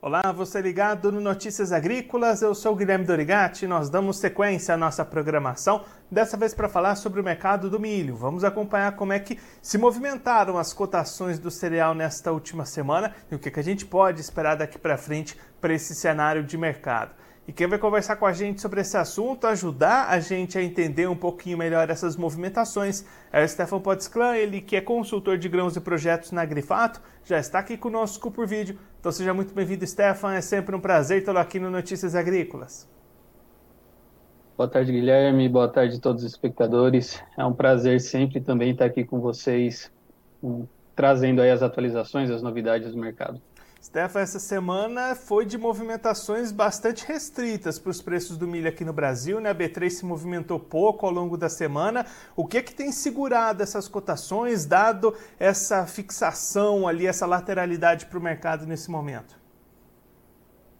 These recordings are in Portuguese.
Olá, você ligado no Notícias Agrícolas, eu sou Guilherme Dorigati nós damos sequência à nossa programação, dessa vez para falar sobre o mercado do milho. Vamos acompanhar como é que se movimentaram as cotações do cereal nesta última semana e o que, que a gente pode esperar daqui para frente para esse cenário de mercado. E quem vai conversar com a gente sobre esse assunto, ajudar a gente a entender um pouquinho melhor essas movimentações, é o Stefan Potsclan, ele que é consultor de grãos e projetos na Grifato, já está aqui conosco por vídeo. Então seja muito bem-vindo, Stefan. É sempre um prazer tê-lo aqui no Notícias Agrícolas. Boa tarde, Guilherme. Boa tarde a todos os espectadores. É um prazer sempre também estar aqui com vocês, trazendo aí as atualizações, as novidades do mercado. Stefan, essa semana foi de movimentações bastante restritas para os preços do milho aqui no Brasil, né? A B3 se movimentou pouco ao longo da semana. O que é que tem segurado essas cotações, dado essa fixação ali, essa lateralidade para o mercado nesse momento?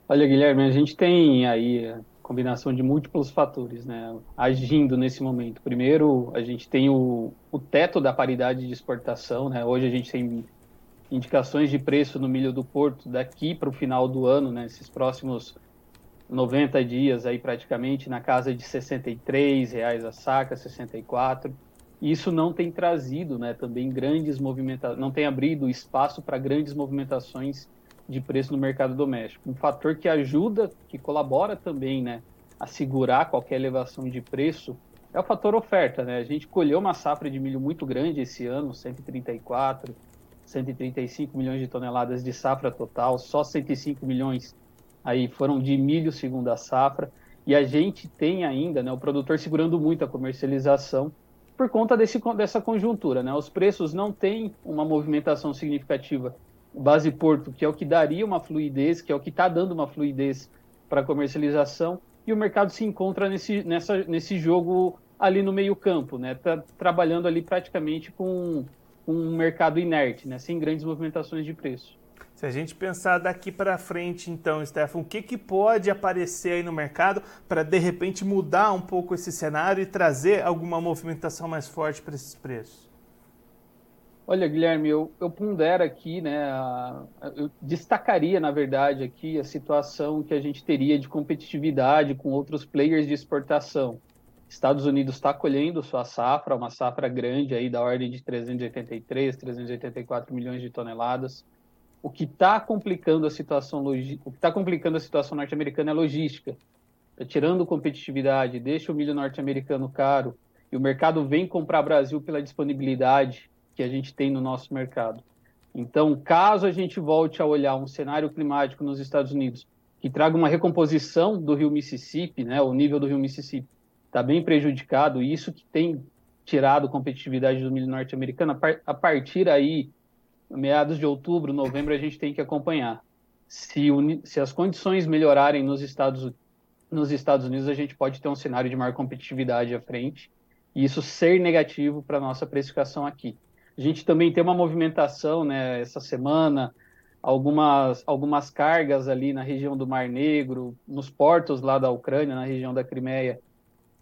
Olha, Guilherme, a gente tem aí a combinação de múltiplos fatores, né? Agindo nesse momento. Primeiro, a gente tem o, o teto da paridade de exportação, né? Hoje a gente tem indicações de preço no milho do Porto daqui para o final do ano, né, esses próximos 90 dias aí praticamente na casa de 63 reais a saca, 64. Isso não tem trazido, né, também grandes movimentações, não tem abrido espaço para grandes movimentações de preço no mercado doméstico. Um fator que ajuda, que colabora também, né, a segurar qualquer elevação de preço é o fator oferta, né? A gente colheu uma safra de milho muito grande esse ano, 134 135 milhões de toneladas de safra total, só 105 milhões aí foram de milho segundo a safra, e a gente tem ainda, né, o produtor segurando muito a comercialização por conta desse, dessa conjuntura, né? Os preços não têm uma movimentação significativa. Base porto, que é o que daria uma fluidez, que é o que está dando uma fluidez para a comercialização, e o mercado se encontra nesse, nessa, nesse jogo ali no meio campo, né? Tá trabalhando ali praticamente com um mercado inerte, né, sem grandes movimentações de preço. Se a gente pensar daqui para frente, então, Stefan, o que, que pode aparecer aí no mercado para de repente mudar um pouco esse cenário e trazer alguma movimentação mais forte para esses preços? Olha, Guilherme, eu, eu pondero aqui, né, a, eu destacaria, na verdade, aqui a situação que a gente teria de competitividade com outros players de exportação. Estados Unidos está colhendo sua safra, uma safra grande aí da ordem de 383, 384 milhões de toneladas. O que está complicando a situação o que está complicando a situação norte-americana é a logística. Tá tirando competitividade, deixa o milho norte-americano caro e o mercado vem comprar Brasil pela disponibilidade que a gente tem no nosso mercado. Então, caso a gente volte a olhar um cenário climático nos Estados Unidos que traga uma recomposição do rio Mississippi, né, o nível do rio Mississippi, está bem prejudicado, e isso que tem tirado competitividade do milho norte-americano, a partir aí, meados de outubro, novembro, a gente tem que acompanhar. Se, se as condições melhorarem nos Estados, nos Estados Unidos, a gente pode ter um cenário de maior competitividade à frente, e isso ser negativo para a nossa precificação aqui. A gente também tem uma movimentação, né, essa semana, algumas, algumas cargas ali na região do Mar Negro, nos portos lá da Ucrânia, na região da Crimeia,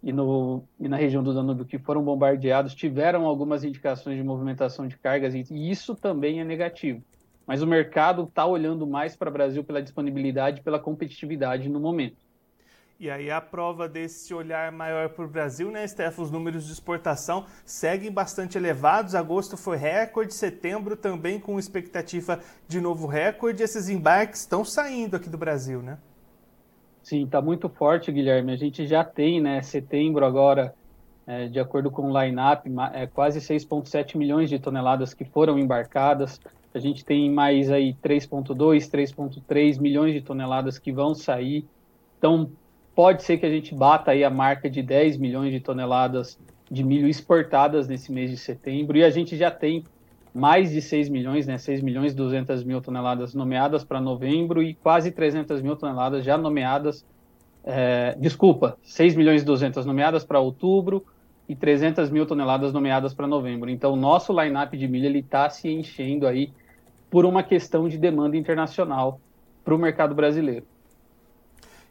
e, no, e na região do Danúbio que foram bombardeados tiveram algumas indicações de movimentação de cargas e isso também é negativo. Mas o mercado está olhando mais para o Brasil pela disponibilidade, pela competitividade no momento. E aí a prova desse olhar maior para o Brasil, né, Stefan? Os números de exportação seguem bastante elevados. Agosto foi recorde, setembro também com expectativa de novo recorde. Esses embarques estão saindo aqui do Brasil, né? Sim, está muito forte, Guilherme. A gente já tem, né, setembro agora, é, de acordo com o line-up, é, quase 6,7 milhões de toneladas que foram embarcadas. A gente tem mais aí 3,2, 3,3 milhões de toneladas que vão sair. Então, pode ser que a gente bata aí a marca de 10 milhões de toneladas de milho exportadas nesse mês de setembro. E a gente já tem mais de 6 milhões, né, 6 milhões e 200 mil toneladas nomeadas para novembro e quase 300 mil toneladas já nomeadas, é, desculpa, 6 milhões e 200 nomeadas para outubro e 300 mil toneladas nomeadas para novembro. Então, o nosso line-up de milho está se enchendo aí por uma questão de demanda internacional para o mercado brasileiro.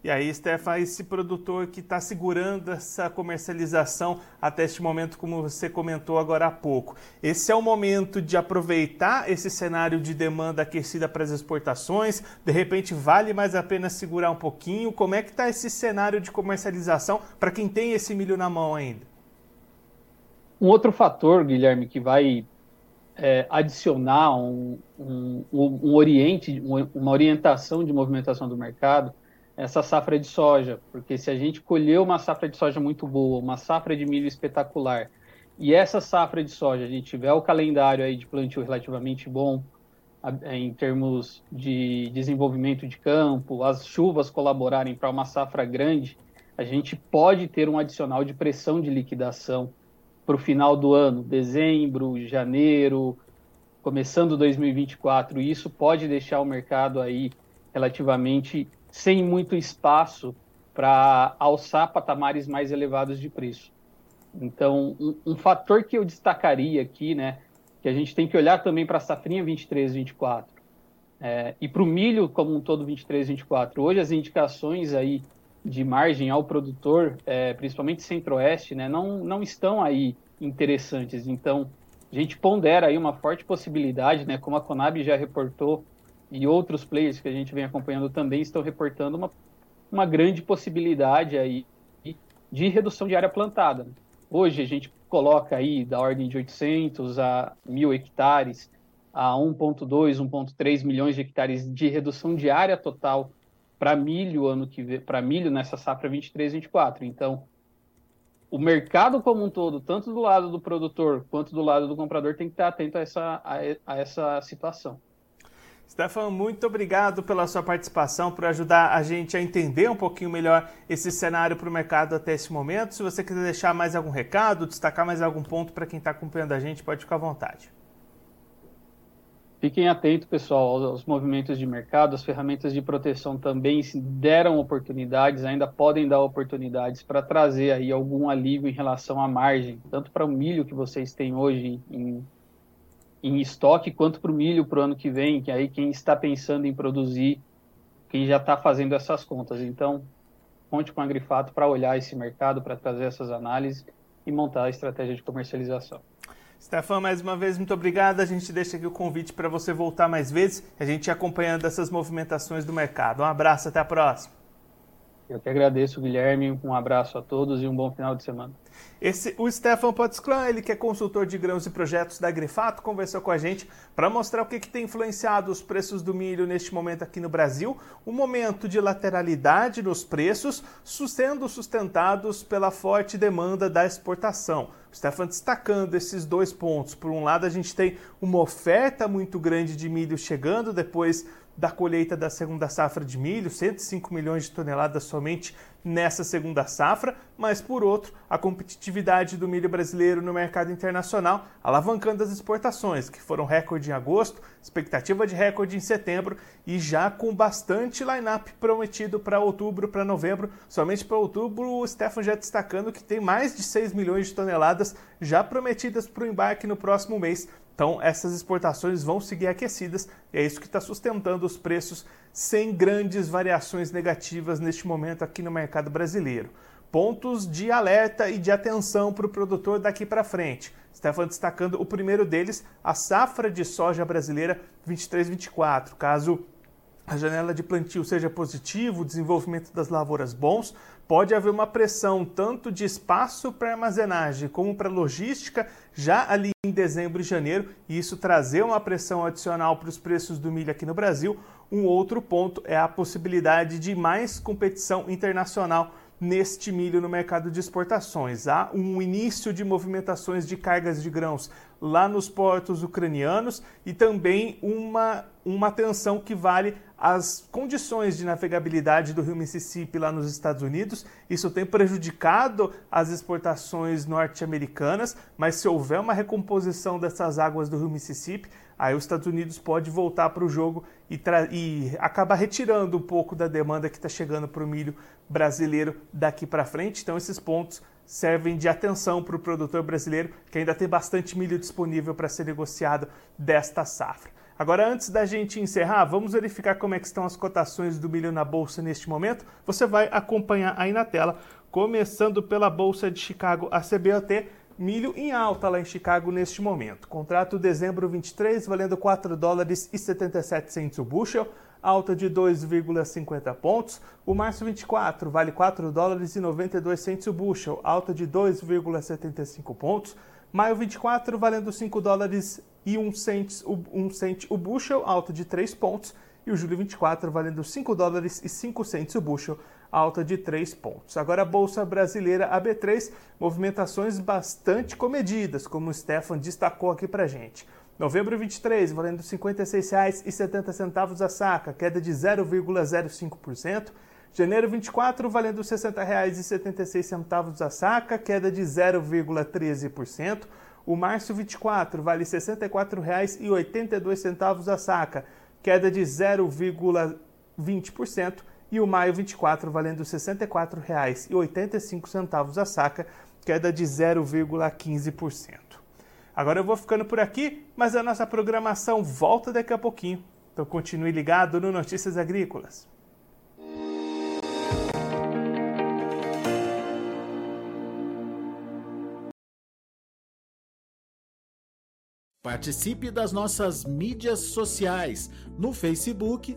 E aí, Stefan, esse produtor que está segurando essa comercialização até este momento, como você comentou agora há pouco, esse é o momento de aproveitar esse cenário de demanda aquecida para as exportações? De repente, vale mais a pena segurar um pouquinho? Como é que está esse cenário de comercialização para quem tem esse milho na mão ainda? Um outro fator, Guilherme, que vai é, adicionar um, um, um oriente, uma orientação de movimentação do mercado essa safra de soja, porque se a gente colheu uma safra de soja muito boa, uma safra de milho espetacular, e essa safra de soja a gente tiver o calendário aí de plantio relativamente bom, em termos de desenvolvimento de campo, as chuvas colaborarem para uma safra grande, a gente pode ter um adicional de pressão de liquidação para o final do ano, dezembro, janeiro, começando 2024. E isso pode deixar o mercado aí relativamente sem muito espaço para alçar patamares mais elevados de preço. Então, um, um, fator que eu destacaria aqui, né, que a gente tem que olhar também para a safrinha 23, 24 é, e para o milho como um todo 23, 24. Hoje as indicações aí de margem ao produtor, é, principalmente centro-oeste, né, não, não estão aí interessantes. Então, a gente pondera aí uma forte possibilidade, né, como a Conab já reportou e outros players que a gente vem acompanhando também estão reportando uma, uma grande possibilidade aí de redução de área plantada. Hoje a gente coloca aí da ordem de 800 a 1.000 hectares, a 1.2, 1.3 milhões de hectares de redução de área total para milho ano que para milho nessa safra 23 24. Então, o mercado como um todo, tanto do lado do produtor quanto do lado do comprador, tem que estar atento a essa, a, a essa situação. Stefan, muito obrigado pela sua participação, por ajudar a gente a entender um pouquinho melhor esse cenário para o mercado até esse momento. Se você quiser deixar mais algum recado, destacar mais algum ponto para quem está acompanhando a gente, pode ficar à vontade. Fiquem atentos, pessoal, aos movimentos de mercado. As ferramentas de proteção também deram oportunidades, ainda podem dar oportunidades para trazer aí algum alívio em relação à margem, tanto para o milho que vocês têm hoje em em estoque quanto para o milho para o ano que vem, que aí quem está pensando em produzir, quem já está fazendo essas contas. Então, conte com a Grifato para olhar esse mercado, para trazer essas análises e montar a estratégia de comercialização. Stefan, mais uma vez, muito obrigado. A gente deixa aqui o convite para você voltar mais vezes, a gente acompanhando essas movimentações do mercado. Um abraço, até a próxima. Eu que agradeço, Guilherme. Um abraço a todos e um bom final de semana. Esse, o Stefan Potsclan, ele que é consultor de grãos e projetos da Grifato, conversou com a gente para mostrar o que, que tem influenciado os preços do milho neste momento aqui no Brasil, um momento de lateralidade nos preços, sendo sustentados pela forte demanda da exportação. Stefan destacando esses dois pontos. Por um lado, a gente tem uma oferta muito grande de milho chegando depois da colheita da segunda safra de milho, 105 milhões de toneladas somente nessa segunda safra, mas por outro, a competitividade do milho brasileiro no mercado internacional, alavancando as exportações, que foram recorde em agosto, expectativa de recorde em setembro e já com bastante line-up prometido para outubro, para novembro. Somente para outubro, o Stefan já destacando que tem mais de 6 milhões de toneladas já prometidas para o embarque no próximo mês então, essas exportações vão seguir aquecidas e é isso que está sustentando os preços sem grandes variações negativas neste momento aqui no mercado brasileiro. Pontos de alerta e de atenção para o produtor daqui para frente. Stefan destacando o primeiro deles, a safra de soja brasileira 23-24. Caso a janela de plantio seja positivo, o desenvolvimento das lavouras bons, pode haver uma pressão tanto de espaço para armazenagem como para logística já ali em dezembro e janeiro, e isso trazer uma pressão adicional para os preços do milho aqui no Brasil. Um outro ponto é a possibilidade de mais competição internacional neste milho no mercado de exportações. Há um início de movimentações de cargas de grãos lá nos portos ucranianos e também uma, uma tensão que vale as condições de navegabilidade do rio Mississippi lá nos Estados Unidos. Isso tem prejudicado as exportações norte-americanas, mas se houver uma recomposição dessas águas do rio Mississippi, aí os Estados Unidos pode voltar para o jogo e, e acabar retirando um pouco da demanda que está chegando para o milho brasileiro daqui para frente. Então esses pontos servem de atenção para o produtor brasileiro que ainda tem bastante milho disponível para ser negociado desta safra. Agora, antes da gente encerrar, vamos verificar como é que estão as cotações do milho na bolsa neste momento. Você vai acompanhar aí na tela, começando pela bolsa de Chicago, a CBOT, milho em alta lá em Chicago neste momento. Contrato dezembro 23 valendo 4 dólares e 77 centos o bushel, alta de 2,50 pontos. O março 24 vale 4 dólares e 92 centos o bushel, alta de 2,75 pontos. Maio 24 valendo 5 dólares e 1 cent, 1 cent o bushel, alta de 3 pontos. E o julho 24 valendo 5 dólares e 5 centos o bushel, alta de 3 pontos. Agora a Bolsa Brasileira AB3, movimentações bastante comedidas, como o Stefan destacou aqui pra gente. Novembro 23, valendo R$ 56,70 a saca, queda de 0,05%. Janeiro 24, valendo R$ 60,76 a saca, queda de 0,13%. O março 24 vale R$ 64,82 a saca, queda de 0,20%. E o maio 24 valendo R$ 64,85 a saca, queda de 0,15%. Agora eu vou ficando por aqui, mas a nossa programação volta daqui a pouquinho. Então continue ligado no Notícias Agrícolas. Participe das nossas mídias sociais no Facebook